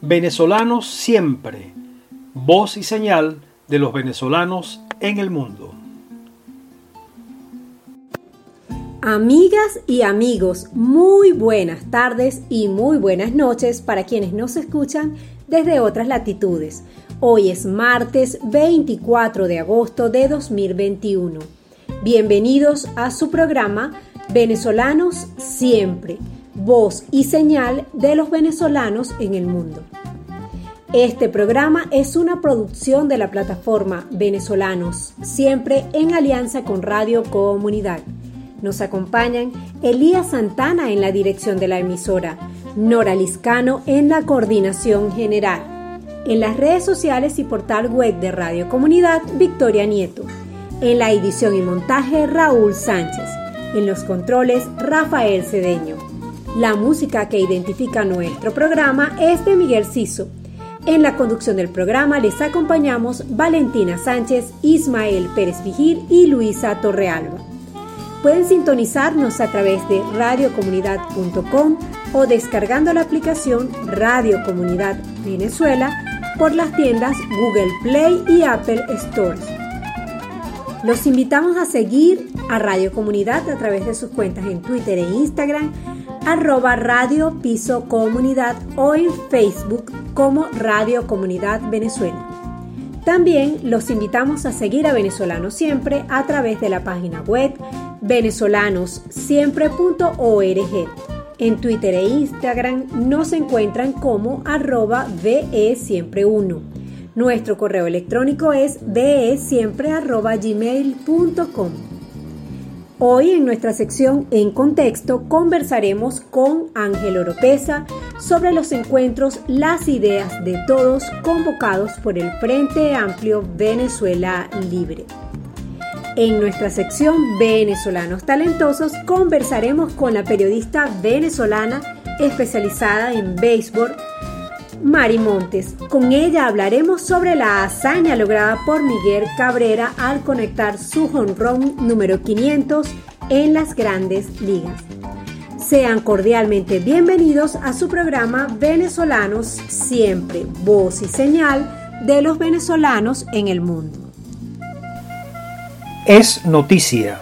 Venezolanos siempre, voz y señal de los venezolanos en el mundo. Amigas y amigos, muy buenas tardes y muy buenas noches para quienes nos escuchan desde otras latitudes. Hoy es martes 24 de agosto de 2021. Bienvenidos a su programa Venezolanos Siempre voz y señal de los venezolanos en el mundo. Este programa es una producción de la plataforma Venezolanos, siempre en alianza con Radio Comunidad. Nos acompañan Elías Santana en la dirección de la emisora, Nora Liscano en la coordinación general. En las redes sociales y portal web de Radio Comunidad, Victoria Nieto. En la edición y montaje, Raúl Sánchez. En los controles, Rafael Cedeño. La música que identifica nuestro programa es de Miguel Ciso. En la conducción del programa les acompañamos Valentina Sánchez, Ismael Pérez Vigil y Luisa Torrealba. Pueden sintonizarnos a través de radiocomunidad.com o descargando la aplicación Radio Comunidad Venezuela por las tiendas Google Play y Apple Stores. Los invitamos a seguir a Radio Comunidad a través de sus cuentas en Twitter e Instagram arroba Radio Piso Comunidad o en Facebook como Radio Comunidad Venezuela. También los invitamos a seguir a Venezolanos Siempre a través de la página web venezolanossiempre.org. En Twitter e Instagram nos encuentran como arroba VE Siempre 1. Nuestro correo electrónico es vesiempre.gmail.com. Hoy en nuestra sección En Contexto conversaremos con Ángel Oropesa sobre los encuentros Las Ideas de Todos convocados por el Frente Amplio Venezuela Libre. En nuestra sección Venezolanos Talentosos conversaremos con la periodista venezolana especializada en béisbol, Mari Montes. Con ella hablaremos sobre la hazaña lograda por Miguel Cabrera al conectar su honrón número 500 en las grandes ligas. Sean cordialmente bienvenidos a su programa Venezolanos Siempre, voz y señal de los venezolanos en el mundo. Es noticia.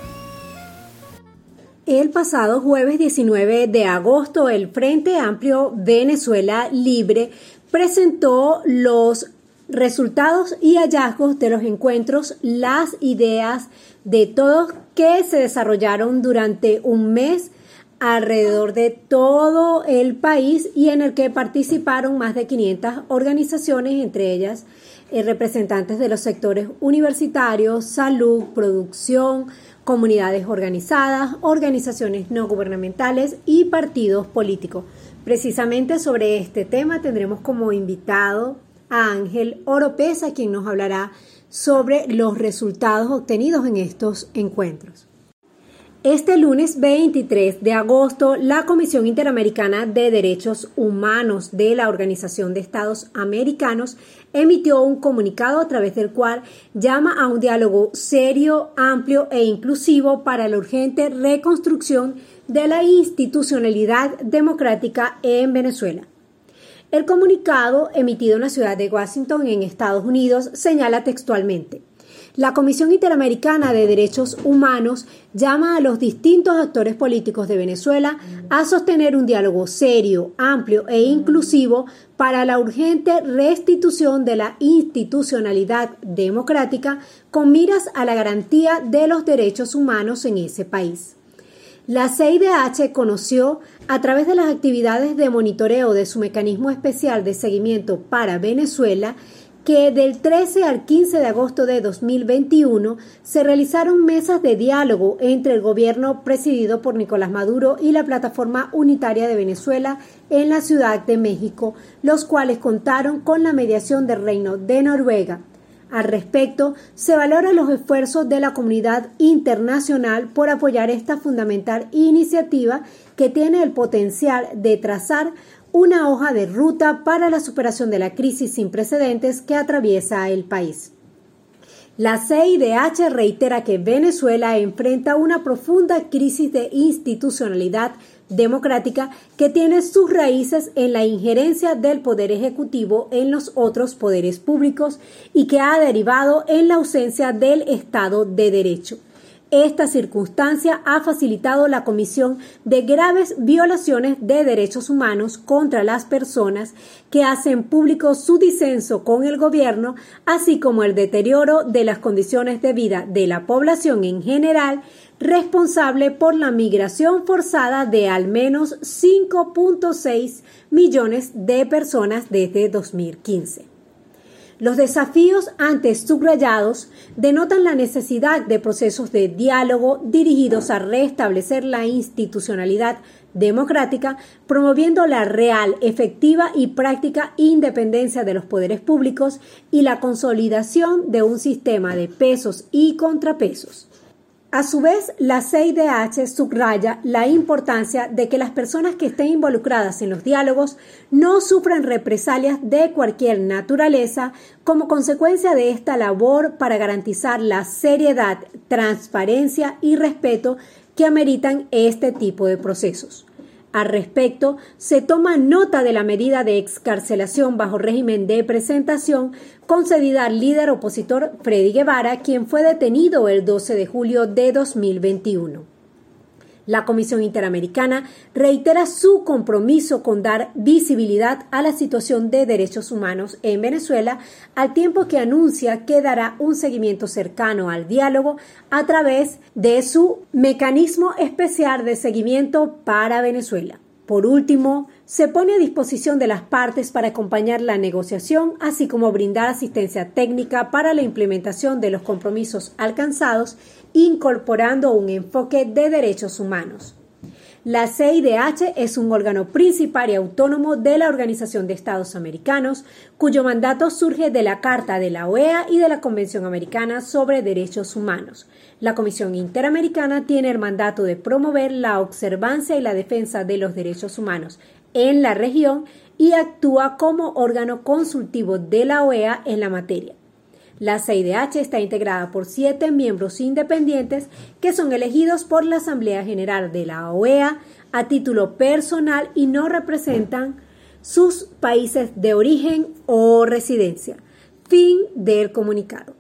El pasado jueves 19 de agosto, el Frente Amplio Venezuela Libre presentó los resultados y hallazgos de los encuentros, las ideas de todos que se desarrollaron durante un mes alrededor de todo el país y en el que participaron más de 500 organizaciones, entre ellas eh, representantes de los sectores universitarios, salud, producción, comunidades organizadas, organizaciones no gubernamentales y partidos políticos. Precisamente sobre este tema tendremos como invitado a Ángel Oropesa, quien nos hablará sobre los resultados obtenidos en estos encuentros. Este lunes 23 de agosto, la Comisión Interamericana de Derechos Humanos de la Organización de Estados Americanos emitió un comunicado a través del cual llama a un diálogo serio, amplio e inclusivo para la urgente reconstrucción de la institucionalidad democrática en Venezuela. El comunicado emitido en la ciudad de Washington, en Estados Unidos, señala textualmente la Comisión Interamericana de Derechos Humanos llama a los distintos actores políticos de Venezuela a sostener un diálogo serio, amplio e inclusivo para la urgente restitución de la institucionalidad democrática con miras a la garantía de los derechos humanos en ese país. La CIDH conoció, a través de las actividades de monitoreo de su mecanismo especial de seguimiento para Venezuela, que del 13 al 15 de agosto de 2021 se realizaron mesas de diálogo entre el gobierno presidido por Nicolás Maduro y la Plataforma Unitaria de Venezuela en la Ciudad de México, los cuales contaron con la mediación del Reino de Noruega. Al respecto, se valoran los esfuerzos de la comunidad internacional por apoyar esta fundamental iniciativa que tiene el potencial de trazar una hoja de ruta para la superación de la crisis sin precedentes que atraviesa el país. La CIDH reitera que Venezuela enfrenta una profunda crisis de institucionalidad democrática que tiene sus raíces en la injerencia del Poder Ejecutivo en los otros poderes públicos y que ha derivado en la ausencia del Estado de Derecho. Esta circunstancia ha facilitado la comisión de graves violaciones de derechos humanos contra las personas que hacen público su disenso con el gobierno, así como el deterioro de las condiciones de vida de la población en general, responsable por la migración forzada de al menos 5.6 millones de personas desde 2015. Los desafíos antes subrayados denotan la necesidad de procesos de diálogo dirigidos a restablecer la institucionalidad democrática, promoviendo la real, efectiva y práctica independencia de los poderes públicos y la consolidación de un sistema de pesos y contrapesos. A su vez, la CIDH subraya la importancia de que las personas que estén involucradas en los diálogos no sufran represalias de cualquier naturaleza como consecuencia de esta labor para garantizar la seriedad, transparencia y respeto que ameritan este tipo de procesos. Al respecto, se toma nota de la medida de excarcelación bajo régimen de presentación concedida al líder opositor Freddy Guevara, quien fue detenido el 12 de julio de 2021. La Comisión Interamericana reitera su compromiso con dar visibilidad a la situación de derechos humanos en Venezuela, al tiempo que anuncia que dará un seguimiento cercano al diálogo a través de su mecanismo especial de seguimiento para Venezuela. Por último, se pone a disposición de las partes para acompañar la negociación, así como brindar asistencia técnica para la implementación de los compromisos alcanzados, incorporando un enfoque de derechos humanos. La CIDH es un órgano principal y autónomo de la Organización de Estados Americanos, cuyo mandato surge de la Carta de la OEA y de la Convención Americana sobre Derechos Humanos. La Comisión Interamericana tiene el mandato de promover la observancia y la defensa de los derechos humanos en la región y actúa como órgano consultivo de la OEA en la materia. La CIDH está integrada por siete miembros independientes que son elegidos por la Asamblea General de la OEA a título personal y no representan sus países de origen o residencia. Fin del comunicado.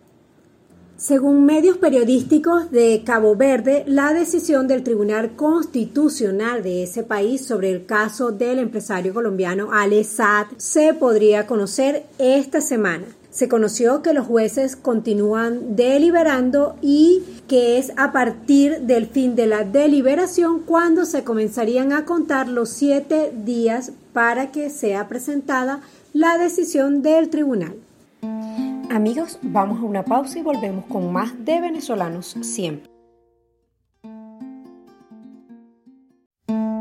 Según medios periodísticos de Cabo Verde, la decisión del Tribunal Constitucional de ese país sobre el caso del empresario colombiano Ale se podría conocer esta semana se conoció que los jueces continúan deliberando y que es a partir del fin de la deliberación cuando se comenzarían a contar los siete días para que sea presentada la decisión del tribunal. Amigos, vamos a una pausa y volvemos con más de venezolanos siempre.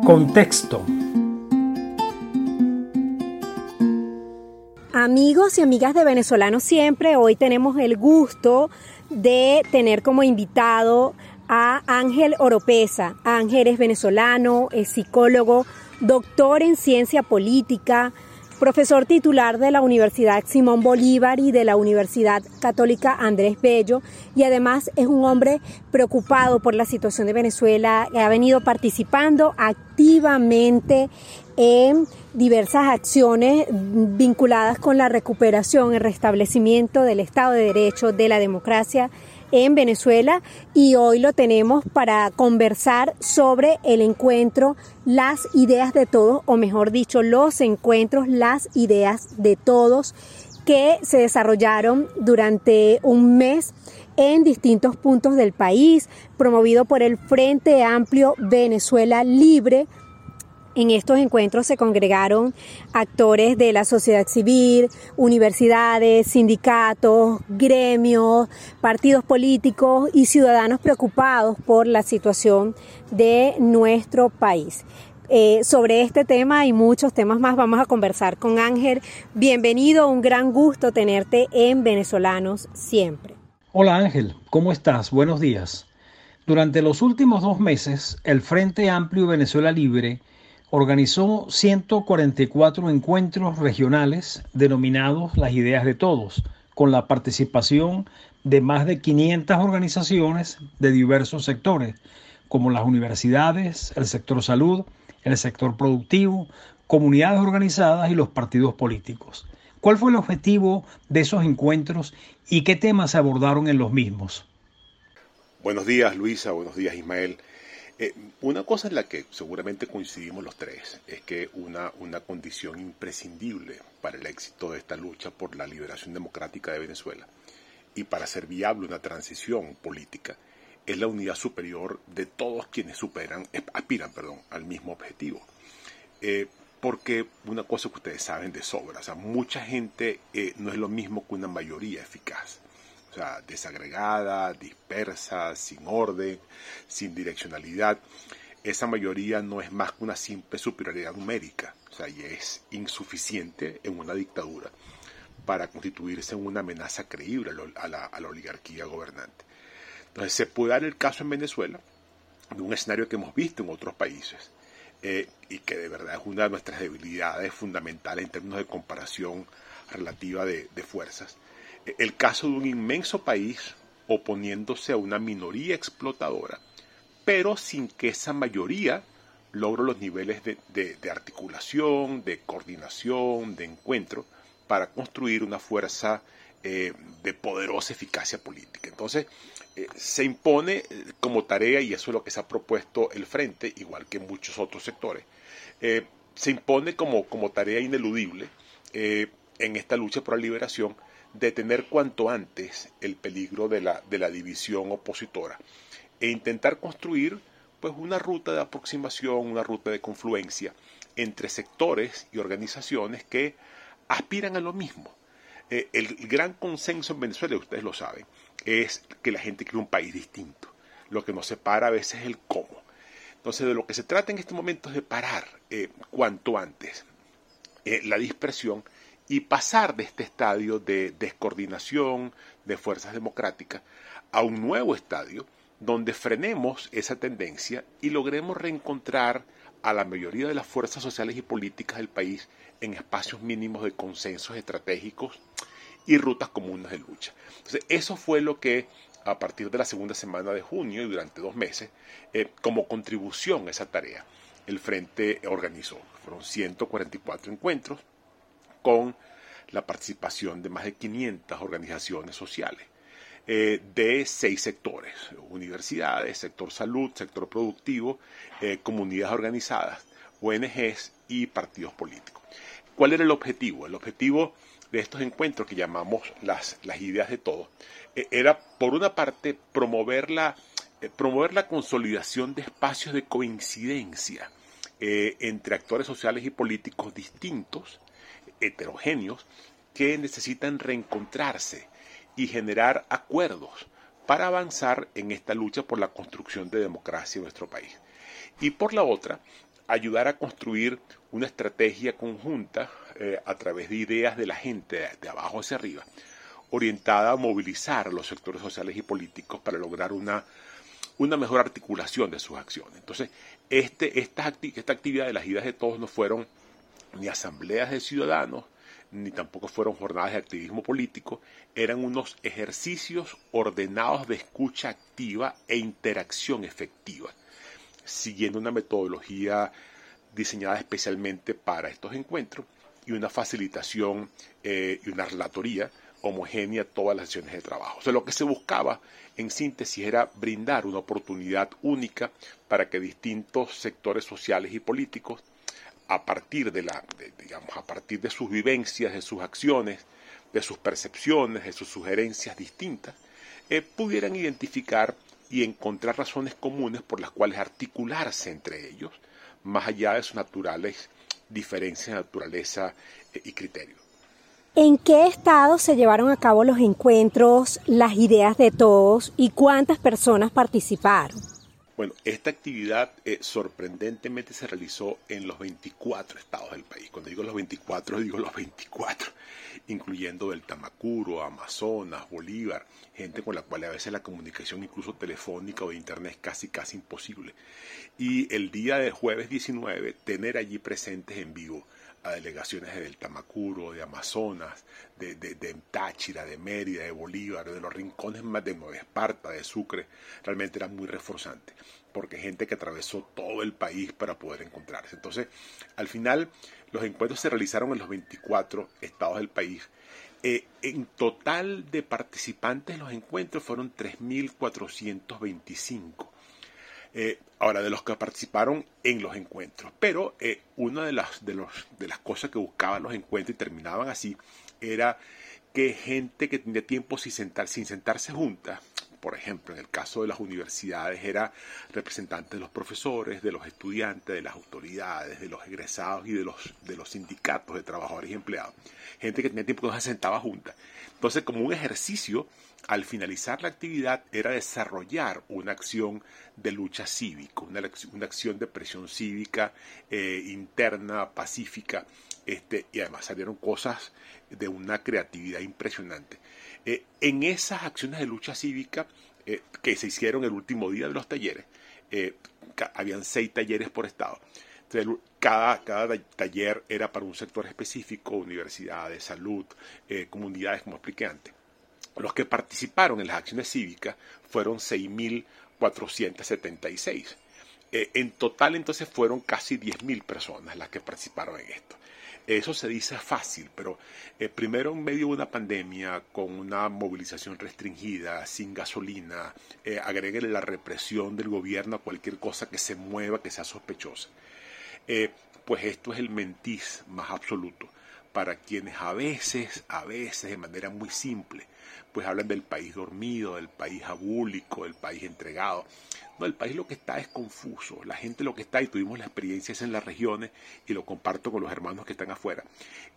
Contexto Amigos y amigas de Venezolanos Siempre, hoy tenemos el gusto de tener como invitado a Ángel Oropesa. Ángel es venezolano, es psicólogo, doctor en ciencia política, profesor titular de la Universidad Simón Bolívar y de la Universidad Católica Andrés Bello y además es un hombre preocupado por la situación de Venezuela, ha venido participando activamente en diversas acciones vinculadas con la recuperación, el restablecimiento del Estado de Derecho, de la democracia en Venezuela. Y hoy lo tenemos para conversar sobre el encuentro Las ideas de todos, o mejor dicho, los encuentros Las ideas de todos que se desarrollaron durante un mes en distintos puntos del país, promovido por el Frente Amplio Venezuela Libre, en estos encuentros se congregaron actores de la sociedad civil, universidades, sindicatos, gremios, partidos políticos y ciudadanos preocupados por la situación de nuestro país. Eh, sobre este tema y muchos temas más vamos a conversar con Ángel. Bienvenido, un gran gusto tenerte en Venezolanos siempre. Hola Ángel, ¿cómo estás? Buenos días. Durante los últimos dos meses, el Frente Amplio Venezuela Libre organizó 144 encuentros regionales denominados Las Ideas de Todos, con la participación de más de 500 organizaciones de diversos sectores, como las universidades, el sector salud, el sector productivo, comunidades organizadas y los partidos políticos. ¿Cuál fue el objetivo de esos encuentros y qué temas se abordaron en los mismos? Buenos días Luisa, buenos días Ismael. Eh, una cosa en la que seguramente coincidimos los tres es que una, una condición imprescindible para el éxito de esta lucha por la liberación democrática de Venezuela y para hacer viable una transición política es la unidad superior de todos quienes superan, aspiran perdón, al mismo objetivo. Eh, porque una cosa que ustedes saben de sobra, o sea, mucha gente eh, no es lo mismo que una mayoría eficaz. Sea, desagregada, dispersa, sin orden, sin direccionalidad. Esa mayoría no es más que una simple superioridad numérica, o sea, y es insuficiente en una dictadura para constituirse en una amenaza creíble a la, a la oligarquía gobernante. Entonces se puede dar el caso en Venezuela de un escenario que hemos visto en otros países eh, y que de verdad es una de nuestras debilidades fundamentales en términos de comparación relativa de, fuerzas. El caso de un inmenso país oponiéndose a una minoría explotadora, pero sin que esa mayoría logre los niveles de, articulación, de coordinación, de encuentro, para construir una fuerza eh, de poderosa eficacia política. Entonces, eh, se impone eh, como tarea, y eso es lo que se ha propuesto el Frente, igual que muchos otros sectores, se impone como, como tarea ineludible en esta lucha por la liberación detener cuanto antes el peligro de la, de la división opositora e intentar construir pues una ruta de aproximación, una ruta de confluencia entre sectores y organizaciones que aspiran a lo mismo. Eh, el gran consenso en Venezuela, ustedes lo saben, es que la gente quiere un país distinto. Lo que nos separa a veces es el cómo. Entonces, de lo que se trata en este momento es de parar eh, cuanto antes eh, la dispersión y pasar de este estadio de descoordinación de fuerzas democráticas a un nuevo estadio donde frenemos esa tendencia y logremos reencontrar a la mayoría de las fuerzas sociales y políticas del país en espacios mínimos de consensos estratégicos y rutas comunes de lucha. Entonces, eso fue lo que a partir de la segunda semana de junio y durante dos meses, eh, como contribución a esa tarea, el Frente organizó. Fueron 144 encuentros con la participación de más de 500 organizaciones sociales. Eh, de seis sectores, universidades, sector salud, sector productivo, eh, comunidades organizadas, ONGs y partidos políticos. ¿Cuál era el objetivo? El objetivo de estos encuentros que llamamos las, ideas de todos eh, era, por una parte, promover la, promover la consolidación de espacios de coincidencia entre actores sociales y políticos distintos, heterogéneos, que necesitan reencontrarse y generar acuerdos para avanzar en esta lucha por la construcción de democracia en nuestro país. Y por la otra, ayudar a construir una estrategia conjunta eh, a través de ideas de la gente de, abajo hacia arriba, orientada a movilizar a los sectores sociales y políticos para lograr una, una mejor articulación de sus acciones. Entonces, este, esta, esta actividad de las ideas de todos no fueron ni asambleas de ciudadanos, ni tampoco fueron jornadas de activismo político, eran unos ejercicios ordenados de escucha activa e interacción efectiva, siguiendo una metodología diseñada especialmente para estos encuentros y una facilitación eh, y una relatoría homogénea a todas las sesiones de trabajo. O sea, lo que se buscaba en síntesis era brindar una oportunidad única para que distintos sectores sociales y políticos a partir de la, digamos, a partir de sus vivencias, de sus acciones, de sus percepciones, de sus sugerencias distintas, eh, pudieran identificar y encontrar razones comunes por las cuales articularse entre ellos, más allá de sus naturales diferencias de naturaleza eh, y criterio. ¿En qué estado se llevaron a cabo los encuentros, las ideas de todos y cuántas personas participaron? Bueno, esta actividad eh, sorprendentemente se realizó en los 24 estados del país. Cuando digo los 24, digo los 24, incluyendo el Tamacuro, Amazonas, Bolívar, gente con la cual a veces la comunicación incluso telefónica o de internet es casi casi imposible. Y el día del jueves 19, tener allí presentes en vivo a delegaciones de Tamacuro, de Amazonas, de, de, Táchira, de Mérida, de Bolívar, de los rincones más de Nueva Esparta, de Sucre, realmente era muy reforzante, porque gente que atravesó todo el país para poder encontrarse. Entonces, al final, los encuentros se realizaron en los 24 estados del país. Eh, en total de participantes los encuentros fueron 3.425. Eh, ahora, de los que participaron en los encuentros. Pero eh, una de las, de, los, de las cosas que buscaban los encuentros y terminaban así era que gente que tenía tiempo sin, sentar, sin sentarse juntas, por ejemplo, en el caso de las universidades, era representante de los profesores, de los estudiantes, de las autoridades, de los egresados y de los, de los sindicatos de trabajadores y empleados. Gente que tenía tiempo que no se sentaba juntas. Entonces, como un ejercicio, al finalizar la actividad era desarrollar una acción de lucha cívica, una, acción de presión cívica eh, interna, pacífica, este, y además salieron cosas de una creatividad impresionante. Eh, en esas acciones de lucha cívica eh, que se hicieron el último día de los talleres, habían seis talleres por estado. cada, cada, taller era para un sector específico, universidades, salud, comunidades, como expliqué antes. Los que participaron en las acciones cívicas fueron 6.476. Eh, en total entonces fueron casi 10.000 personas las que participaron en esto. Eso se dice fácil, pero eh, primero en medio de una pandemia, con una movilización restringida, sin gasolina, eh, agréguele la represión del gobierno a cualquier cosa que se mueva, que sea sospechosa. Pues esto es el mentís más absoluto para quienes a veces, a veces de manera muy simple, pues hablan del país dormido, del país abúlico, del país entregado. No, el país lo que está es confuso. La gente lo que está, y tuvimos la experiencia en las regiones, y lo comparto con los hermanos que están afuera,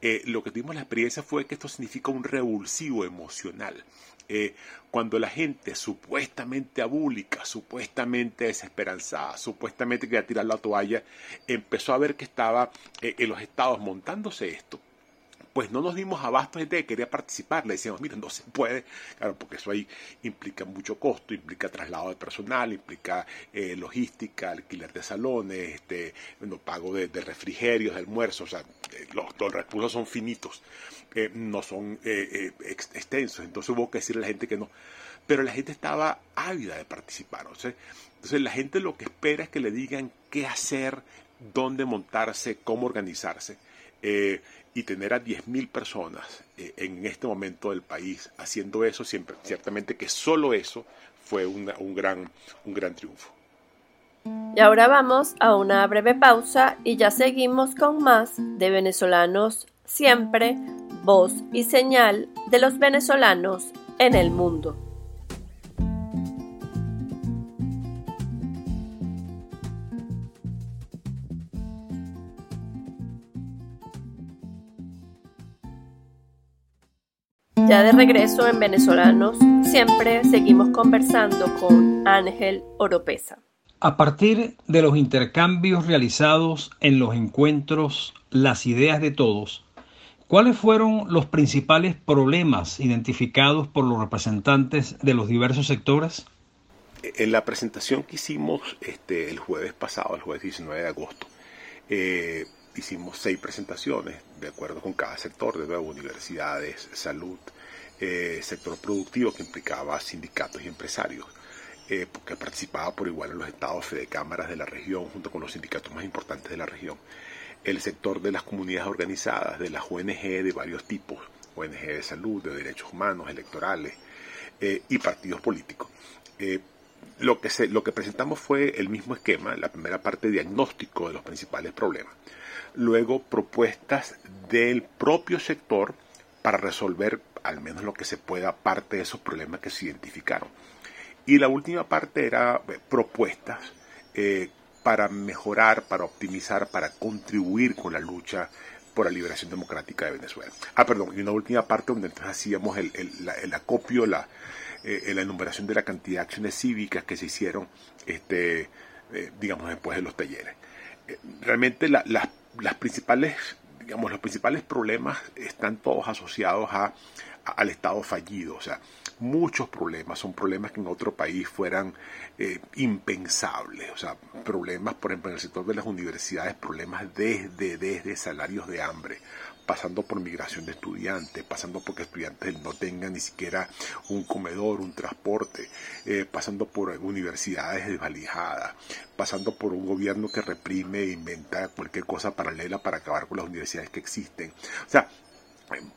eh, lo que tuvimos la experiencia fue que esto significa un revulsivo emocional. Eh, cuando la gente supuestamente abúlica, supuestamente desesperanzada, supuestamente quería tirar la toalla, empezó a ver que estaba eh, en los estados montándose esto, pues no nos dimos abasto gente que quería participar. Le decíamos, mira, no se puede, claro, porque eso ahí implica mucho costo, implica traslado de personal, implica eh, logística, alquiler de salones, este, bueno, pago de, refrigerios, de almuerzos, o sea, eh, los, recursos son finitos, eh, no son extensos. Entonces hubo que decirle a la gente que no. Pero la gente estaba ávida de participar. Entonces, entonces la gente lo que espera es que le digan qué hacer, dónde montarse, cómo organizarse. Eh, y tener a 10.000 personas eh, en este momento del país haciendo eso, siempre, ciertamente que solo eso fue un, gran, un gran triunfo. Y ahora vamos a una breve pausa y ya seguimos con más de venezolanos siempre, voz y señal de los venezolanos en el mundo. Ya de regreso en Venezolanos, siempre seguimos conversando con Ángel Oropesa. A partir de los intercambios realizados en los encuentros Las Ideas de Todos, ¿cuáles fueron los principales problemas identificados por los representantes de los diversos sectores? En la presentación que hicimos este, el jueves pasado, el jueves 19 de agosto, eh, hicimos seis presentaciones de acuerdo con cada sector, de nuevo, universidades, salud, eh, sector productivo que implicaba sindicatos y empresarios, eh, que participaba por igual en los estados de cámaras de la región junto con los sindicatos más importantes de la región. El sector de las comunidades organizadas, de las ONG de varios tipos, ONG de salud, de derechos humanos, electorales eh, y partidos políticos. lo, que se, lo que presentamos fue el mismo esquema, la primera parte diagnóstico de los principales problemas, luego propuestas del propio sector para resolver al menos lo que se pueda, parte de esos problemas que se identificaron. Y la última parte era eh, propuestas eh, para mejorar, para optimizar, para contribuir con la lucha por la liberación democrática de Venezuela. Ah, perdón, y una última parte donde entonces hacíamos el, el, acopio, la, eh, la enumeración de la cantidad de acciones cívicas que se hicieron, este, digamos, después de los talleres. realmente las principales, digamos, los principales problemas están todos asociados a al Estado fallido. O sea, muchos problemas, son problemas que en otro país fueran eh, impensables. O sea, problemas, por ejemplo, en el sector de las universidades, problemas desde, desde salarios de hambre, pasando por migración de estudiantes, pasando porque estudiantes no tengan ni siquiera un comedor, un transporte, eh, pasando por universidades desvalijadas, pasando por un gobierno que reprime e inventa cualquier cosa paralela para acabar con las universidades que existen. O sea,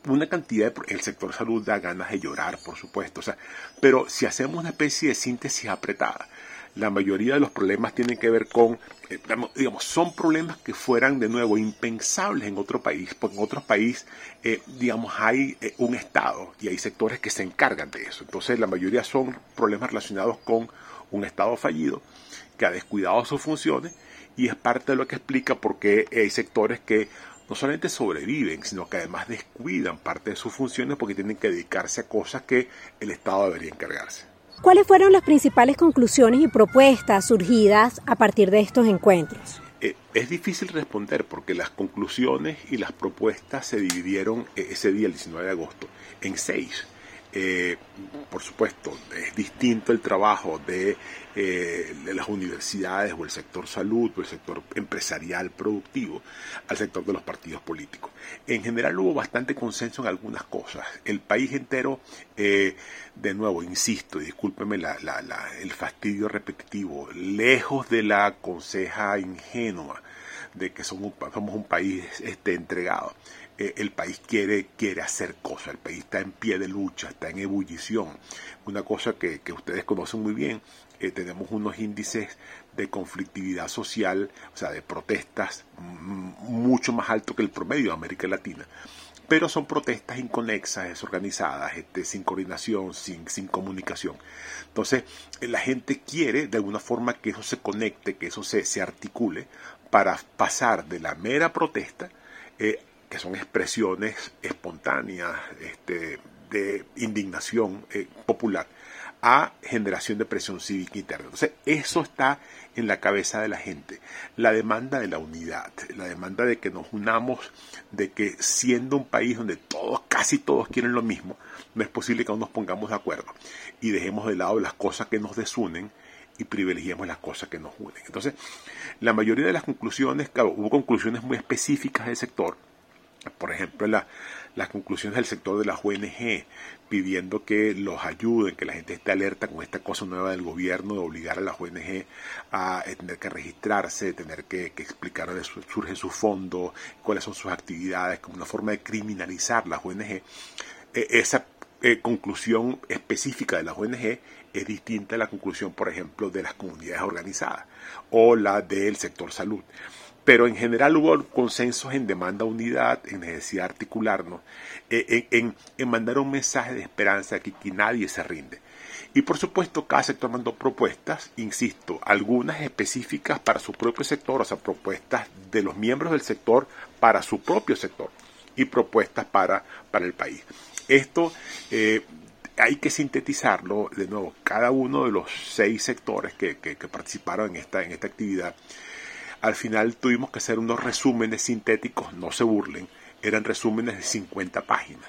una cantidad de, el sector salud da ganas de llorar, por supuesto, o sea, pero si hacemos una especie de síntesis apretada, la mayoría de los problemas tienen que ver con, eh, digamos, son problemas que fueran de nuevo impensables en otro país, porque en otro país, eh, digamos, hay eh, un Estado y hay sectores que se encargan de eso. Entonces, la mayoría son problemas relacionados con un Estado fallido que ha descuidado sus funciones y es parte de lo que explica por qué hay sectores que no solamente sobreviven, sino que además descuidan parte de sus funciones porque tienen que dedicarse a cosas que el Estado debería encargarse. ¿Cuáles fueron las principales conclusiones y propuestas surgidas a partir de estos encuentros? Eh, es difícil responder porque las conclusiones y las propuestas se dividieron eh, ese día, el 19 de agosto, en seis. Eh, por supuesto, es distinto el trabajo de, eh, de, las universidades o el sector salud o el sector empresarial productivo al sector de los partidos políticos. En general hubo bastante consenso en algunas cosas. El país entero, eh, de nuevo, insisto, discúlpeme la, la, la, el fastidio repetitivo, lejos de la conseja ingenua de que somos, somos un país este, entregado eh, el país quiere, quiere hacer cosas, el país está en pie de lucha, está en ebullición. Una cosa que, ustedes conocen muy bien, eh, tenemos unos índices de conflictividad social, o sea, de protestas mucho más alto que el promedio de América Latina. Pero son protestas inconexas, desorganizadas, este, sin coordinación, sin, sin comunicación. Entonces, eh, la gente quiere de alguna forma que eso se conecte, que eso se, se articule para pasar de la mera protesta que son expresiones espontáneas este, de indignación eh, popular, a generación de presión cívica interna. Entonces, eso está en la cabeza de la gente. La demanda de la unidad, la demanda de que nos unamos, de que siendo un país donde todos, casi todos quieren lo mismo, no es posible que no nos pongamos de acuerdo y dejemos de lado las cosas que nos desunen y privilegiemos las cosas que nos unen. Entonces, la mayoría de las conclusiones, claro, hubo conclusiones muy específicas del sector, por ejemplo, las conclusiones del sector de las ONG pidiendo que los ayuden, que la gente esté alerta con esta cosa nueva del gobierno de obligar a las ONG a eh, tener que registrarse, tener que, explicar dónde surge su fondo, cuáles son sus actividades, como una forma de criminalizar las ONG. E, esa eh, conclusión específica de las ONG es distinta a la conclusión, por ejemplo, de las comunidades organizadas o la del sector salud pero en general hubo consensos en demanda unidad, en necesidad de articularnos, eh, en, mandar un mensaje de esperanza que, que nadie se rinde. Y por supuesto, cada sector mandó propuestas, insisto, algunas específicas para su propio sector, o sea, propuestas de los miembros del sector para su propio sector y propuestas para, para el país. Esto eh, hay que sintetizarlo, de nuevo, cada uno de los seis sectores que, que, que participaron en esta, en esta actividad al final tuvimos que hacer unos resúmenes sintéticos, no se burlen, eran resúmenes de 50 páginas.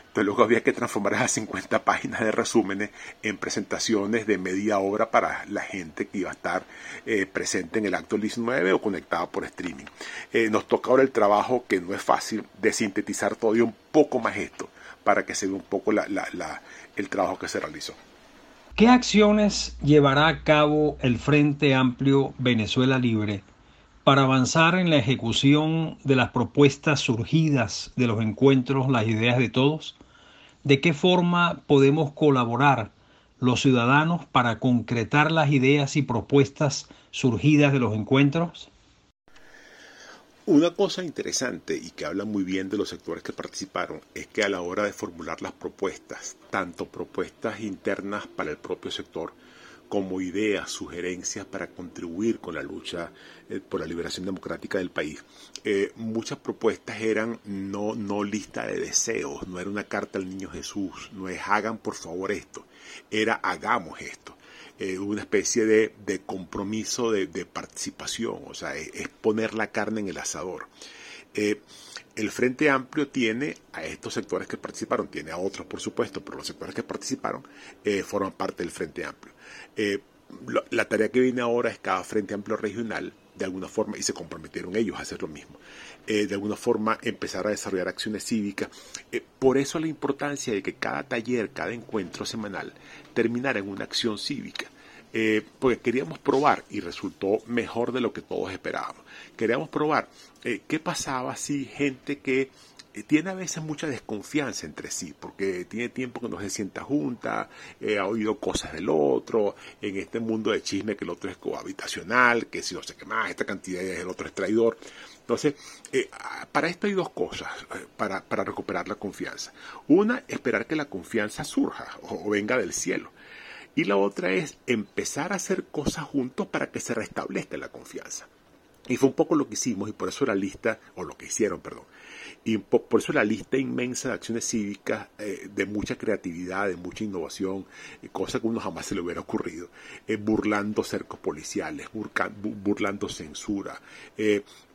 Entonces luego había que transformar esas 50 páginas de resúmenes en presentaciones de media hora para la gente que iba a estar eh, presente en el acto del 19 o conectada por streaming. Eh, nos toca ahora el trabajo, que no es fácil, de sintetizar todavía un poco más esto, para que se vea un poco el trabajo que se realizó. ¿Qué acciones llevará a cabo el Frente Amplio Venezuela Libre para avanzar en la ejecución de las propuestas surgidas de los encuentros, las ideas de todos? ¿De qué forma podemos colaborar los ciudadanos para concretar las ideas y propuestas surgidas de los encuentros? Una cosa interesante y que habla muy bien de los sectores que participaron es que a la hora de formular las propuestas, tanto propuestas internas para el propio sector, como ideas, sugerencias para contribuir con la lucha eh, por la liberación democrática del país. Eh, muchas propuestas eran no, no lista de deseos, no era una carta al niño Jesús, no es hagan por favor esto, era hagamos esto. Eh, una especie de, compromiso de, participación, o sea, es, poner la carne en el asador. el Frente Amplio tiene a estos sectores que participaron, tiene a otros por supuesto, pero los sectores que participaron forman parte del Frente Amplio. Eh, la tarea que viene ahora es cada Frente Amplio regional, de alguna forma, y se comprometieron ellos a hacer lo mismo, eh, de alguna forma empezar a desarrollar acciones cívicas. por eso la importancia de que cada taller, cada encuentro semanal terminara en una acción cívica. porque queríamos probar y resultó mejor de lo que todos esperábamos. Queríamos probar qué pasaba si gente que eh, tiene a veces mucha desconfianza entre sí, porque tiene tiempo que no se sienta junta, eh, ha oído cosas del otro, en este mundo de chisme que el otro es cohabitacional, que si no sé qué más, esta cantidad es el otro es traidor. Entonces, eh, para esto hay dos cosas para, para, recuperar la confianza. Una, esperar que la confianza surja o venga del cielo. Y la otra es empezar a hacer cosas juntos para que se restablezca la confianza. Y fue un poco lo que hicimos y por eso la lista, o lo que hicieron, perdón, y por, eso la lista inmensa de acciones cívicas, eh, de mucha creatividad, de mucha innovación, eh, cosa que uno jamás se le hubiera ocurrido, eh, burlando cercos policiales, burlando censura,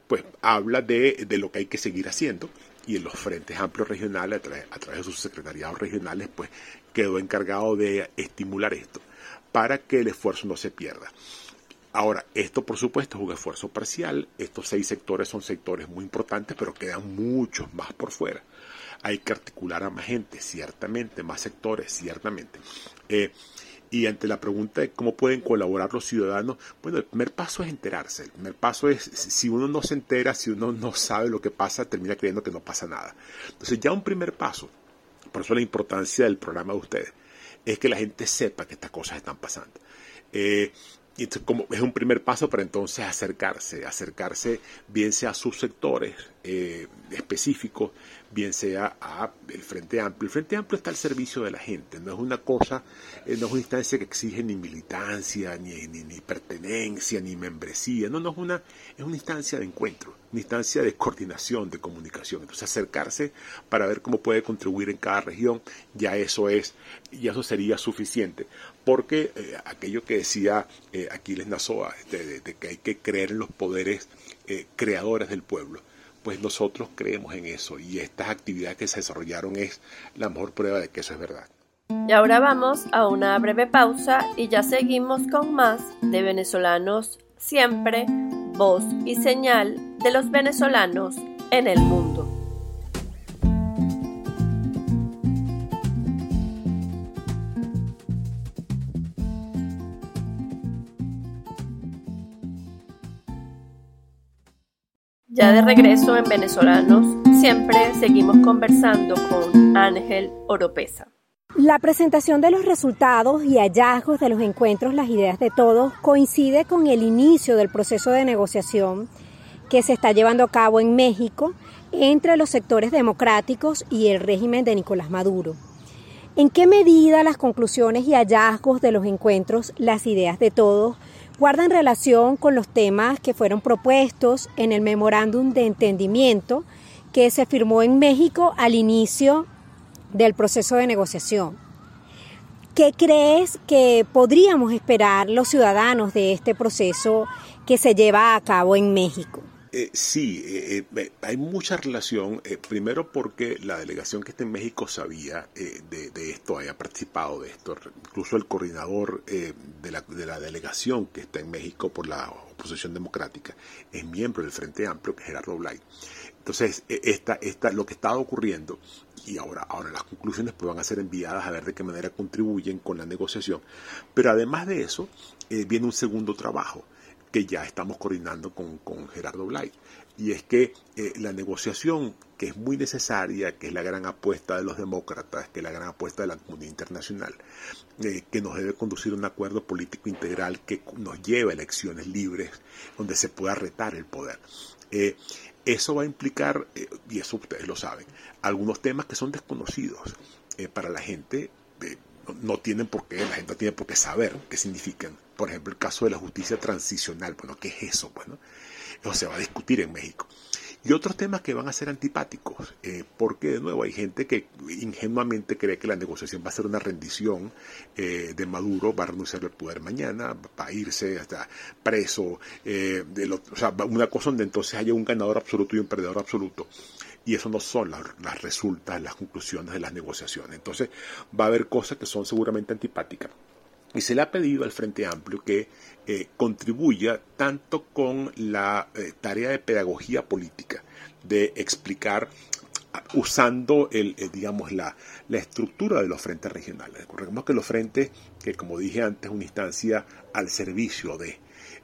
pues habla de, lo que hay que seguir haciendo y en los frentes amplios regionales, a través, a través de sus secretariados regionales, pues quedó encargado de estimular esto para que el esfuerzo no se pierda. Ahora, esto por supuesto es un esfuerzo parcial, estos seis sectores son sectores muy importantes, pero quedan muchos más por fuera. Hay que articular a más gente, ciertamente, más sectores, ciertamente. Eh, y ante la pregunta de cómo pueden colaborar los ciudadanos, bueno, el primer paso es enterarse. El primer paso es, si uno no se entera, si uno no sabe lo que pasa, termina creyendo que no pasa nada. Entonces ya un primer paso, por eso la importancia del programa de ustedes, es que la gente sepa que estas cosas están pasando. Eh, y como es un primer paso para entonces acercarse, acercarse bien sea a sus sectores eh, específicos, bien sea a el Frente Amplio. El Frente Amplio está al servicio de la gente, no es una cosa, eh, no es una instancia que exige ni militancia, ni, ni, pertenencia, ni membresía, no, no es una, es una instancia de encuentro, una instancia de coordinación, de comunicación. Entonces acercarse para ver cómo puede contribuir en cada región, ya eso es, ya eso sería suficiente. Porque eh, aquello que decía eh, Aquiles Nazoa, de, que hay que creer en los poderes creadores del pueblo pues nosotros creemos en eso y estas actividades que se desarrollaron es la mejor prueba de que eso es verdad. Y ahora vamos a una breve pausa y ya seguimos con más de venezolanos siempre, voz y señal de los venezolanos en el mundo. Ya de regreso en Venezolanos, siempre seguimos conversando con Ángel Oropesa. La presentación de los resultados y hallazgos de los encuentros Las Ideas de Todos coincide con el inicio del proceso de negociación que se está llevando a cabo en México entre los sectores democráticos y el régimen de Nicolás Maduro. ¿En qué medida las conclusiones y hallazgos de los encuentros Las Ideas de Todos guardan relación con los temas que fueron propuestos en el memorándum de entendimiento que se firmó en México al inicio del proceso de negociación. ¿Qué crees que podríamos esperar los ciudadanos de este proceso que se lleva a cabo en México? Eh, sí, eh, eh, hay mucha relación, primero porque la delegación que está en México sabía de, esto, haya participado de esto, incluso el coordinador de la, de, la, delegación que está en México por la oposición democrática es miembro del Frente Amplio, Gerardo Blay. Entonces, esta, esta, lo que está ocurriendo, y ahora, ahora las conclusiones pues, van a ser enviadas a ver de qué manera contribuyen con la negociación, pero además de eso, viene un segundo trabajo que ya estamos coordinando con, Gerardo Blay. Y es que eh, la negociación, que es muy necesaria, que es la gran apuesta de los demócratas, que es la gran apuesta de la comunidad internacional, eh, que nos debe conducir a un acuerdo político integral que nos lleve a elecciones libres, donde se pueda retar el poder. Eh, eso va a implicar, y eso ustedes lo saben, algunos temas que son desconocidos para la gente no tienen por qué, la gente tiene por qué saber qué significan. Por ejemplo, el caso de la justicia transicional, bueno, ¿qué es eso? Bueno, eso se va a discutir en México. Y otros temas que van a ser antipáticos, eh, porque de nuevo hay gente que ingenuamente cree que la negociación va a ser una rendición eh, de Maduro, va a renunciar al poder mañana, va a irse hasta preso, eh, o sea, una cosa donde entonces haya un ganador absoluto y un perdedor absoluto. Y eso no son las, las resultas, las conclusiones de las negociaciones. Entonces va a haber cosas que son seguramente antipáticas. Y se le ha pedido al Frente Amplio que eh, contribuya tanto con la eh, tarea de pedagogía política, de explicar usando el, digamos la, la, estructura de los frentes regionales. Recordemos que los frentes, que como dije antes, es una instancia al servicio de, eh,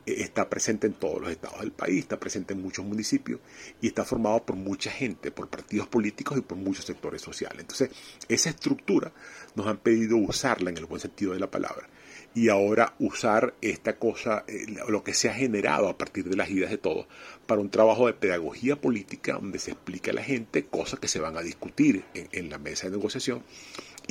está presente en todos los estados del país, está presente en muchos municipios y está formado por mucha gente, por partidos políticos y por muchos sectores sociales. Entonces, esa estructura nos han pedido usarla en el buen sentido de la palabra y ahora usar esta cosa, eh, lo que se ha generado a partir de las ideas de todos, para un trabajo de pedagogía política donde se explica a la gente cosas que se van a discutir en la mesa de negociación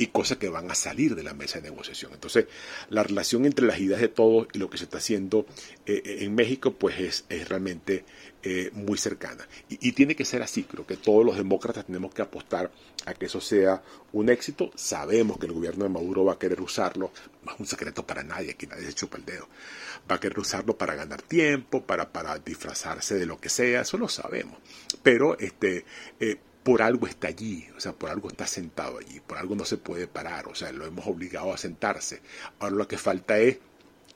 y cosas que van a salir de la mesa de negociación. Entonces, la relación entre las ideas de todos y lo que se está haciendo eh, eh, en México, pues es, es realmente eh, muy cercana. Y, tiene que ser así, creo que todos los demócratas tenemos que apostar a que eso sea un éxito. Sabemos que el gobierno de Maduro va a querer usarlo, no es un secreto para nadie, aquí nadie se chupa el dedo. Va a querer usarlo para ganar tiempo, para, para disfrazarse de lo que sea, eso lo sabemos. Pero este, por algo está allí, o sea, por algo está sentado allí, por algo no se puede parar, o sea, lo hemos obligado a sentarse. Ahora lo que falta es,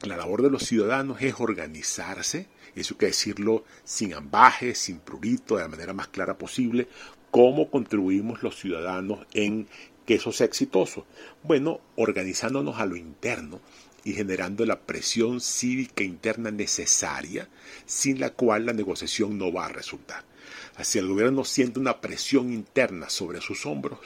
la labor de los ciudadanos es organizarse, eso hay que decirlo sin ambajes, sin prurito, de la manera más clara posible, cómo contribuimos los ciudadanos en que eso sea exitoso. Bueno, organizándonos a lo interno y generando la presión cívica interna necesaria, sin la cual la negociación no va a resultar. Si el gobierno siente una presión interna sobre sus hombros,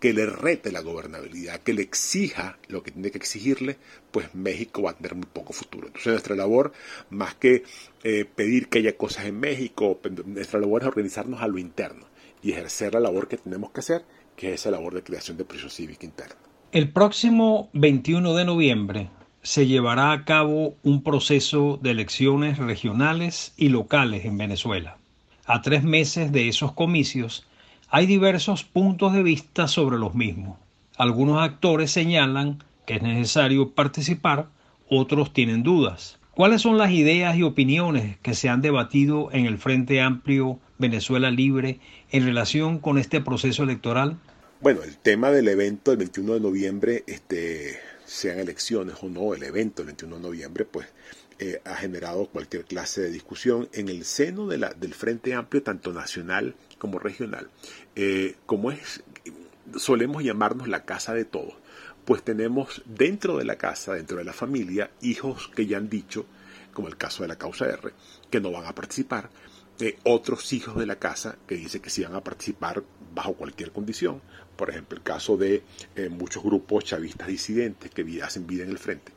que le rete la gobernabilidad, que le exija lo que tiene que exigirle, pues México va a tener muy poco futuro. Entonces nuestra labor, más que eh, pedir que haya cosas en México, nuestra labor es organizarnos a lo interno y ejercer la labor que tenemos que hacer, que es esa labor de creación de presión cívica interna. El próximo 21 de noviembre se llevará a cabo un proceso de elecciones regionales y locales en Venezuela a tres meses de esos comicios, hay diversos puntos de vista sobre los mismos. Algunos actores señalan que es necesario participar, otros tienen dudas. ¿Cuáles son las ideas y opiniones que se han debatido en el Frente Amplio Venezuela Libre en relación con este proceso electoral? Bueno, el tema del evento del 21 de noviembre, este, sean elecciones o no, el evento del 21 de noviembre, pues eh, ha generado cualquier clase de discusión en el seno de la, del Frente Amplio, tanto nacional como regional. Eh, como es, solemos llamarnos la casa de todos, pues tenemos dentro de la casa, dentro de la familia, hijos que ya han dicho, como el caso de la causa R, que no van a participar, eh, otros hijos de la casa que dicen que sí van a participar bajo cualquier condición, por ejemplo el caso de muchos grupos chavistas disidentes que hacen vida en el frente,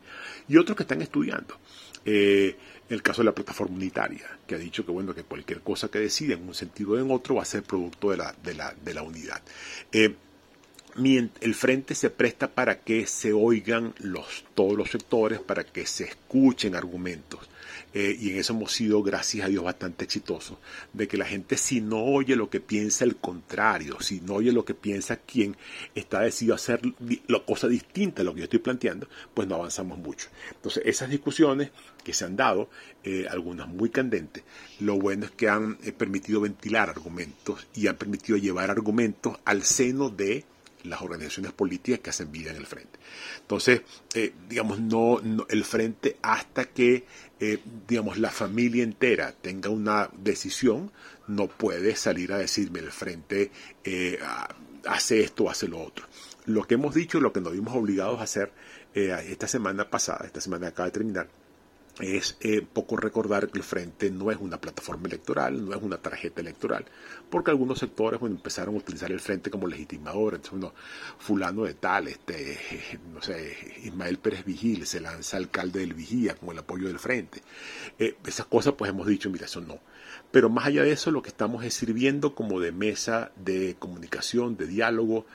y otros que están estudiando. Eh, el caso de la plataforma unitaria, que ha dicho que bueno, que cualquier cosa que decida en un sentido o en otro va a ser producto de la, de la, de la unidad. Eh, el frente se presta para que se oigan los, todos los sectores, para que se escuchen argumentos. Eh, y en eso hemos sido, gracias a Dios, bastante exitosos, de que la gente si no oye lo que piensa el contrario, si no oye lo que piensa quien está decidido a hacer la cosa distinta a lo que yo estoy planteando, pues no avanzamos mucho. Entonces, esas discusiones que se han dado, eh, algunas muy candentes, lo bueno es que han eh, permitido ventilar argumentos y han permitido llevar argumentos al seno de las organizaciones políticas que hacen vida en el frente. Entonces, eh, digamos, no, el frente hasta que, eh, digamos, la familia entera tenga una decisión, no puede salir a decirme el frente eh, hace esto, hace lo otro. Lo que hemos dicho, lo que nos vimos obligados a hacer esta semana pasada, esta semana acaba de terminar, es eh, poco recordar que el Frente no es una plataforma electoral, no es una tarjeta electoral, porque algunos sectores empezaron a utilizar el Frente como legitimador, entonces uno, fulano de tal, este, no sé, Ismael Pérez Vigil se lanza alcalde del Vigía con el apoyo del Frente. Eh, esas cosas pues hemos dicho, mira, no. Pero más allá de eso, lo que estamos es sirviendo como de mesa de comunicación, de diálogo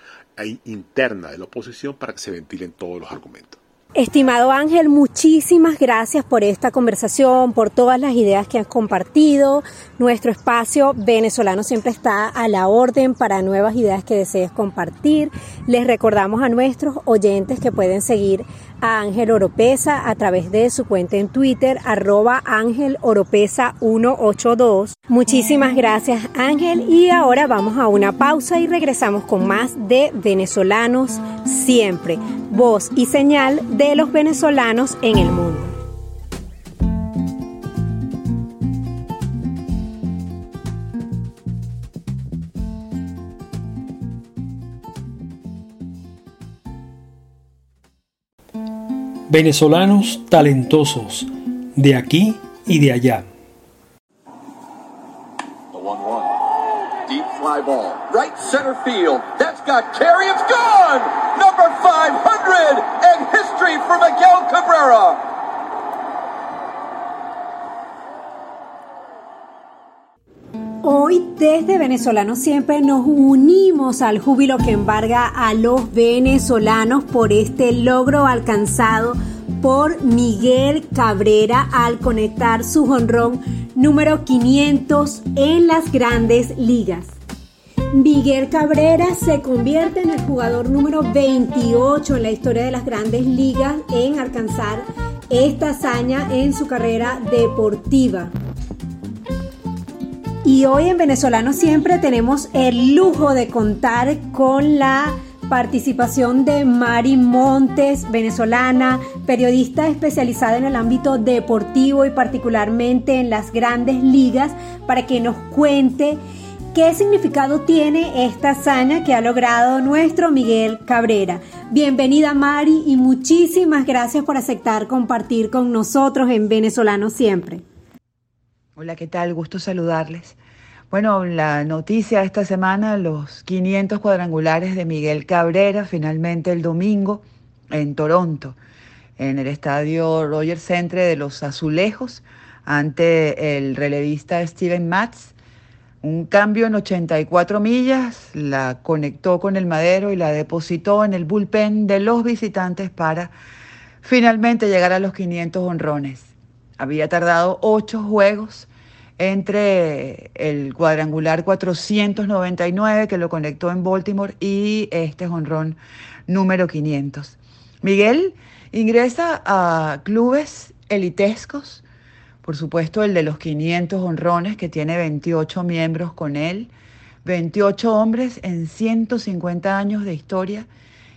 interna de la oposición para que se ventilen todos los argumentos. Estimado Ángel, muchísimas gracias por esta conversación, por todas las ideas que has compartido. Nuestro espacio venezolano siempre está a la orden para nuevas ideas que desees compartir. Les recordamos a nuestros oyentes que pueden seguir a Ángel Oropesa a través de su cuenta en Twitter, arroba Ángel Oropesa 182. Muchísimas gracias Ángel y ahora vamos a una pausa y regresamos con más de venezolanos siempre, voz y señal de los venezolanos en el mundo. Venezolanos talentosos de aquí y de allá. Fly ball, right center field. That's got carry. It's gone. Number 500 and history for Miguel Cabrera. Hoy desde Venezolanos siempre nos unimos al júbilo que embarga a los venezolanos por este logro alcanzado por Miguel Cabrera al conectar su jonrón número 500 en las grandes ligas. Miguel Cabrera se convierte en el jugador número 28 en la historia de las grandes ligas en alcanzar esta hazaña en su carrera deportiva. Y hoy en Venezolano Siempre tenemos el lujo de contar con la participación de Mari Montes, venezolana, periodista especializada en el ámbito deportivo y particularmente en las grandes ligas, para que nos cuente qué significado tiene esta hazaña que ha logrado nuestro Miguel Cabrera. Bienvenida Mari y muchísimas gracias por aceptar compartir con nosotros en Venezolano Siempre. Hola, ¿qué tal? Gusto saludarles. Bueno, la noticia esta semana, los 500 cuadrangulares de Miguel Cabrera, finalmente el domingo en Toronto, en el estadio Roger Centre de los Azulejos, ante el relevista Steven Matz. Un cambio en 84 millas, la conectó con el madero y la depositó en el bullpen de los visitantes para finalmente llegar a los 500 honrones. Había tardado ocho juegos entre el cuadrangular 499 que lo conectó en Baltimore y este honrón número 500. Miguel ingresa a clubes elitescos, por supuesto el de los 500 honrones que tiene 28 miembros con él, 28 hombres en 150 años de historia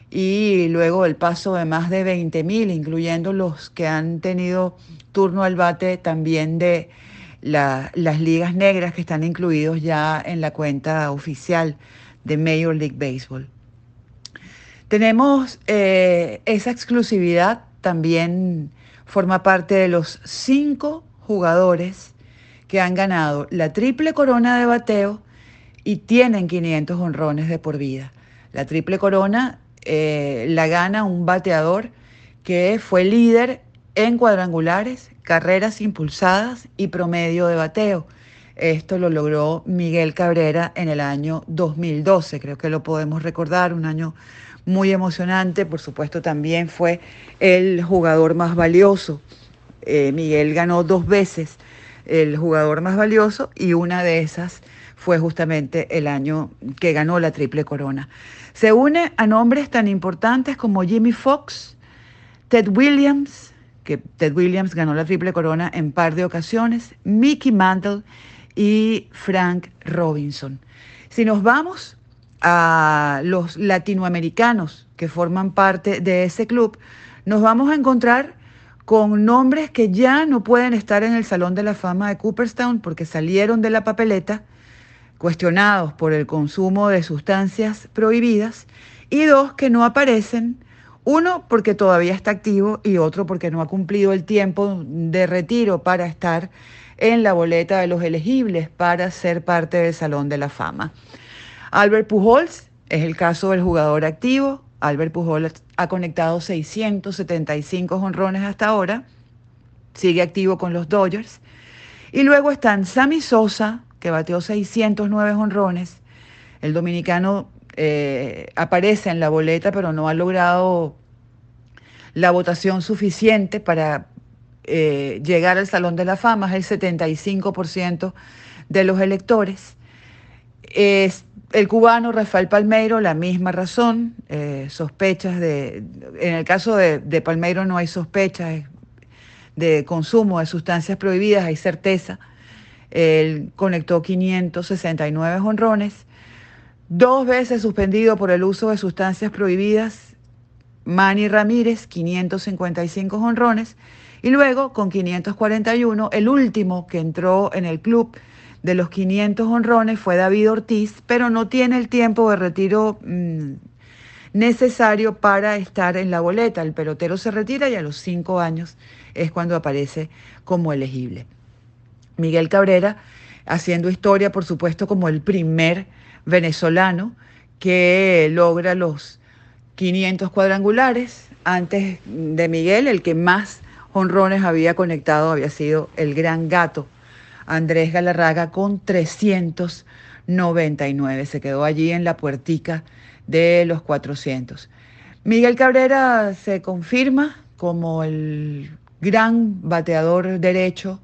y luego el paso de más de 20 mil, incluyendo los que han tenido turno al bate también de las ligas negras que están incluidos ya en la cuenta oficial de Major League Baseball. Tenemos eh, esa exclusividad, también forma parte de los cinco jugadores que han ganado la triple corona de bateo y tienen 500 honrones de por vida. La triple corona eh, la gana un bateador que fue líder en cuadrangulares, carreras impulsadas y promedio de bateo. Esto lo logró Miguel Cabrera en el año 2012, creo que lo podemos recordar, un año muy emocionante, por supuesto también fue el jugador más valioso. Eh, Miguel ganó dos veces el jugador más valioso y una de esas fue justamente el año que ganó la triple corona. Se une a nombres tan importantes como Jimmy Fox, Ted Williams, que Ted Williams ganó la triple corona en par de ocasiones, Mickey Mantle y Frank Robinson. Si nos vamos a los latinoamericanos que forman parte de ese club, nos vamos a encontrar con nombres que ya no pueden estar en el Salón de la Fama de Cooperstown porque salieron de la papeleta cuestionados por el consumo de sustancias prohibidas y dos que no aparecen, uno porque todavía está activo y otro porque no ha cumplido el tiempo de retiro para estar en la boleta de los elegibles para ser parte del Salón de la Fama. Albert Pujols es el caso del jugador activo. Albert Pujols ha conectado 675 honrones hasta ahora, sigue activo con los Dodgers. Y luego están Sammy Sosa, que bateó 609 honrones. El dominicano eh, aparece en la boleta, pero no ha logrado la votación suficiente para eh, llegar al Salón de la Fama, es el 75% de los electores. el cubano Rafael Palmeiro, la misma razón, eh, sospechas de, en el caso de, de, Palmeiro no hay sospechas de consumo de sustancias prohibidas, hay certeza. Él conectó 569 honrones, dos veces suspendido por el uso de sustancias prohibidas, Manny Ramírez, 555 honrones, y luego con 541, el último que entró en el club de los 500 honrones fue David Ortiz, pero no tiene el tiempo de retiro mmm, necesario para estar en la boleta. El pelotero se retira y a los cinco años es cuando aparece como elegible. Miguel Cabrera haciendo historia, por supuesto, como el primer venezolano que logra los 500 cuadrangulares. Antes de Miguel, el que más honrones había conectado había sido el gran gato Andrés Galarraga con 399. Se quedó allí en la puertica de los 400. Miguel Cabrera se confirma como el gran bateador derecho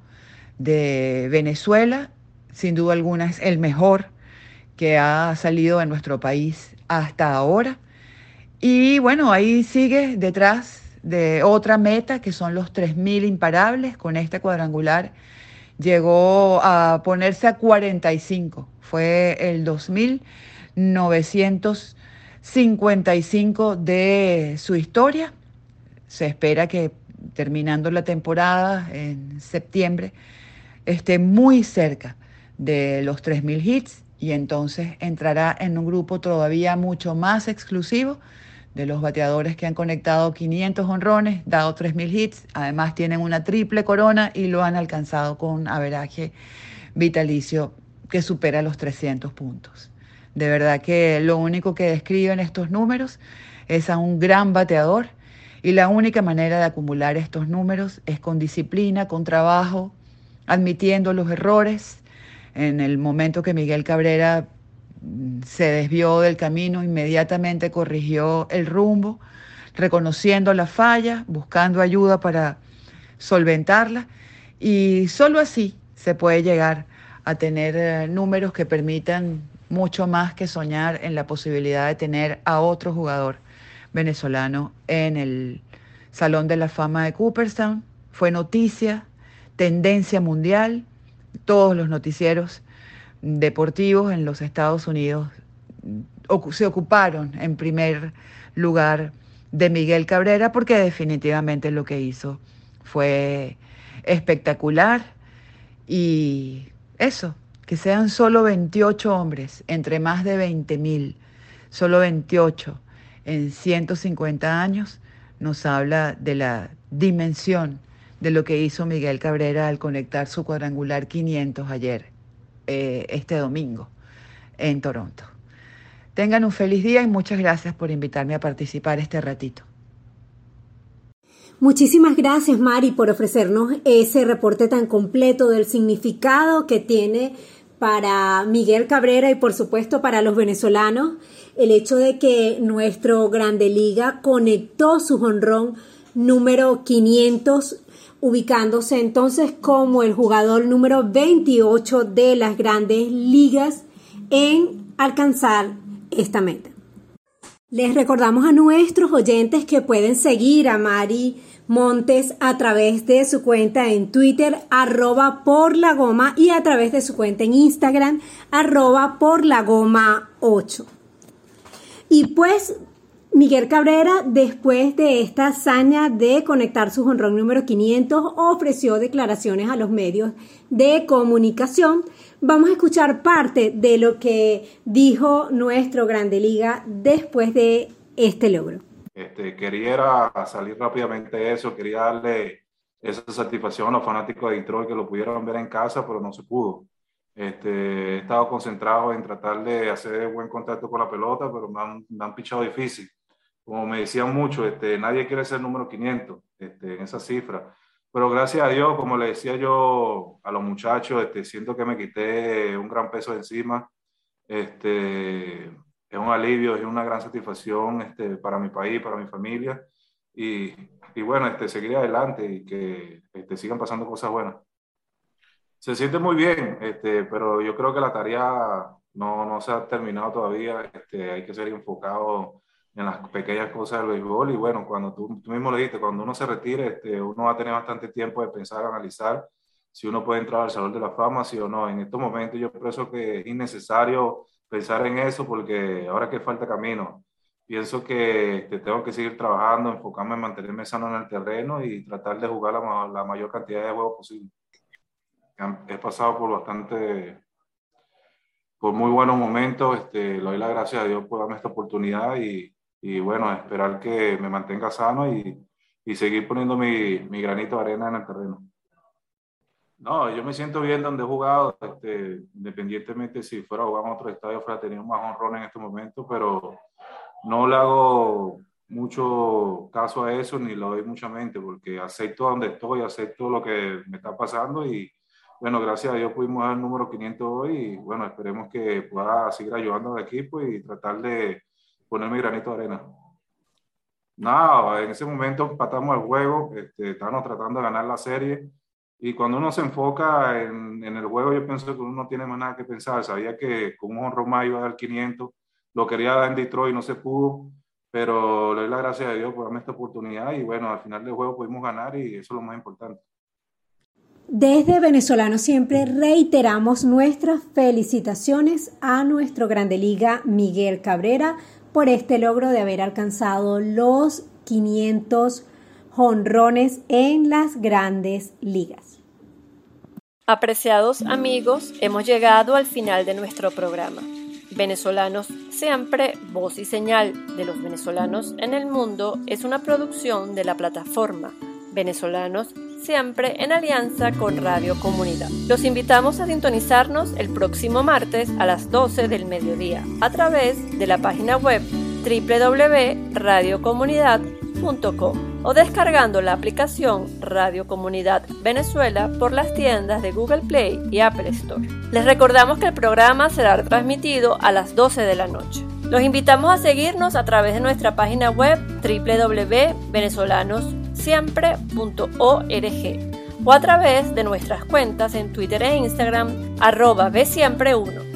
de Venezuela, sin duda alguna es el mejor que ha salido de nuestro país hasta ahora. Y bueno, ahí sigue detrás de otra meta que son los 3.000 imparables con este cuadrangular. Llegó a ponerse a 45, fue el 2.955 de su historia. Se espera que terminando la temporada en septiembre esté muy cerca de los 3.000 hits y entonces entrará en un grupo todavía mucho más exclusivo de los bateadores que han conectado 500 honrones, dado 3.000 hits, además tienen una triple corona y lo han alcanzado con un averaje vitalicio que supera los 300 puntos. De verdad que lo único que describen estos números es a un gran bateador y la única manera de acumular estos números es con disciplina, con trabajo, admitiendo los errores. En el momento que Miguel Cabrera mm, se desvió del camino, inmediatamente corrigió el rumbo, reconociendo la falla, buscando ayuda para solventarla y solo así se puede llegar a tener eh, números que permitan mucho más que soñar en la posibilidad de tener a otro jugador venezolano en el Salón de la Fama de Cooperstown. Fue noticia, tendencia mundial, todos los noticieros deportivos en los Estados Unidos se ocuparon en primer lugar de Miguel Cabrera porque definitivamente lo que hizo fue espectacular y eso, que sean solo 28 hombres entre más de 20 mil, solo 28 en 150 años, nos habla de la dimensión de lo que hizo Miguel Cabrera al conectar su cuadrangular 500 ayer, eh, este domingo, en Toronto. Tengan un feliz día y muchas gracias por invitarme a participar este ratito. Muchísimas gracias, Mari, por ofrecernos ese reporte tan completo del significado que tiene para Miguel Cabrera y por supuesto para los venezolanos el hecho de que nuestro Grande Liga conectó su honrón número 500 ubicándose entonces como el jugador número 28 de las grandes ligas en alcanzar esta meta. Les recordamos a nuestros oyentes que pueden seguir a Mari Montes a través de su cuenta en Twitter, arroba por la goma, y a través de su cuenta en Instagram, arroba por la goma 8. Y pues Miguel Cabrera, después de esta hazaña de conectar su honrón número 500, ofreció declaraciones a los medios de comunicación. Vamos a escuchar parte de lo que dijo nuestro Grande Liga después de este logro. Este, quería salir rápidamente de eso, quería darle esa satisfacción a los fanáticos de Detroit que lo pudieran ver en casa, pero no se pudo. Este, he estado concentrado en tratar de hacer buen contacto con la pelota, pero me han, me han pichado difícil. Como me decían mucho, este, nadie quiere ser número 500 este, en esa cifra. Pero gracias a Dios, como le decía yo a los muchachos, este, siento que me quité un gran peso de encima. Este, es un alivio, es una gran satisfacción este, para mi país, para mi familia. Y, y bueno, este, seguir adelante y que este, sigan pasando cosas buenas. Se siente muy bien, este, pero yo creo que la tarea no, no se ha terminado todavía, este, hay que ser enfocado en las pequeñas cosas del béisbol y bueno, cuando tú, tú mismo le dijiste, cuando uno se retire, este, uno va a tener bastante tiempo de pensar, analizar si uno puede entrar al Salón de la Fama, sí o no. En estos momentos yo pienso que es innecesario pensar en eso porque ahora que falta camino, pienso que este, tengo que seguir trabajando, enfocarme en mantenerme sano en el terreno y tratar de jugar la, la mayor cantidad de juegos posible. He pasado por bastante, por muy buenos momentos, este, le doy las gracias a Dios por darme esta oportunidad y, y bueno, esperar que me mantenga sano y, y seguir poniendo mi, mi granito de arena en el terreno. No, yo me siento bien donde he jugado, este, independientemente si fuera a jugar en otro estadio, fuera tenido más honrón en este momento, pero no le hago mucho caso a eso ni le doy mucha mente, porque acepto donde estoy, acepto lo que me está pasando y bueno, gracias a Dios pudimos dar el número 500 hoy y bueno, esperemos que pueda seguir ayudando al equipo y tratar de poner mi granito de arena. Nada, en ese momento empatamos el juego, este, estábamos tratando de ganar la serie y cuando uno se enfoca en, en, el juego, yo pienso que uno no tiene más nada que pensar. Sabía que con un Roma iba a dar 500, lo quería dar en Detroit, no se pudo, pero le doy la gracias a Dios por darme esta oportunidad y bueno, al final del juego pudimos ganar y eso es lo más importante. Desde Venezolano siempre reiteramos nuestras felicitaciones a nuestro Grande Liga Miguel Cabrera por este logro de haber alcanzado los 500 jonrones en las grandes ligas. Apreciados amigos, hemos llegado al final de nuestro programa. Venezolanos Siempre, voz y señal de los venezolanos en el mundo es una producción de la plataforma Venezolanos Siempre en alianza con Radio Comunidad. Los invitamos a sintonizarnos el próximo martes a las 12 del mediodía a través de la página web www.radiocomunidad.com o descargando la aplicación Radio Comunidad Venezuela por las tiendas de Google Play y Apple Store. Les recordamos que el programa será transmitido a las 12 de la noche. Los invitamos a seguirnos a través de nuestra página web www.venezolanossiempre.org o a través de nuestras cuentas en Twitter e Instagram arroba bsiempre1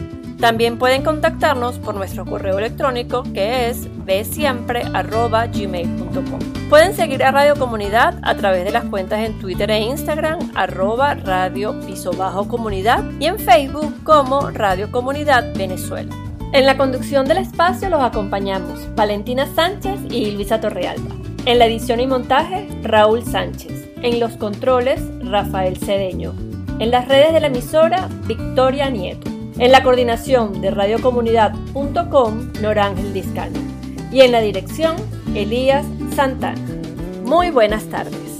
también pueden contactarnos por nuestro correo electrónico que es bsiempre.gmail.com. Pueden seguir a Radio Comunidad a través de las cuentas en Twitter e Instagram arroba radio piso bajo comunidad y en Facebook como Radio Comunidad Venezuela. En la conducción del espacio los acompañamos Valentina Sánchez y Luisa Torrealba. En la edición y montaje, Raúl Sánchez. En los controles, Rafael Cedeño. En las redes de la emisora, Victoria Nieto. En la coordinación de radiocomunidad.com, Norángel Discano. Y en la dirección, Elías Santana. Muy buenas tardes.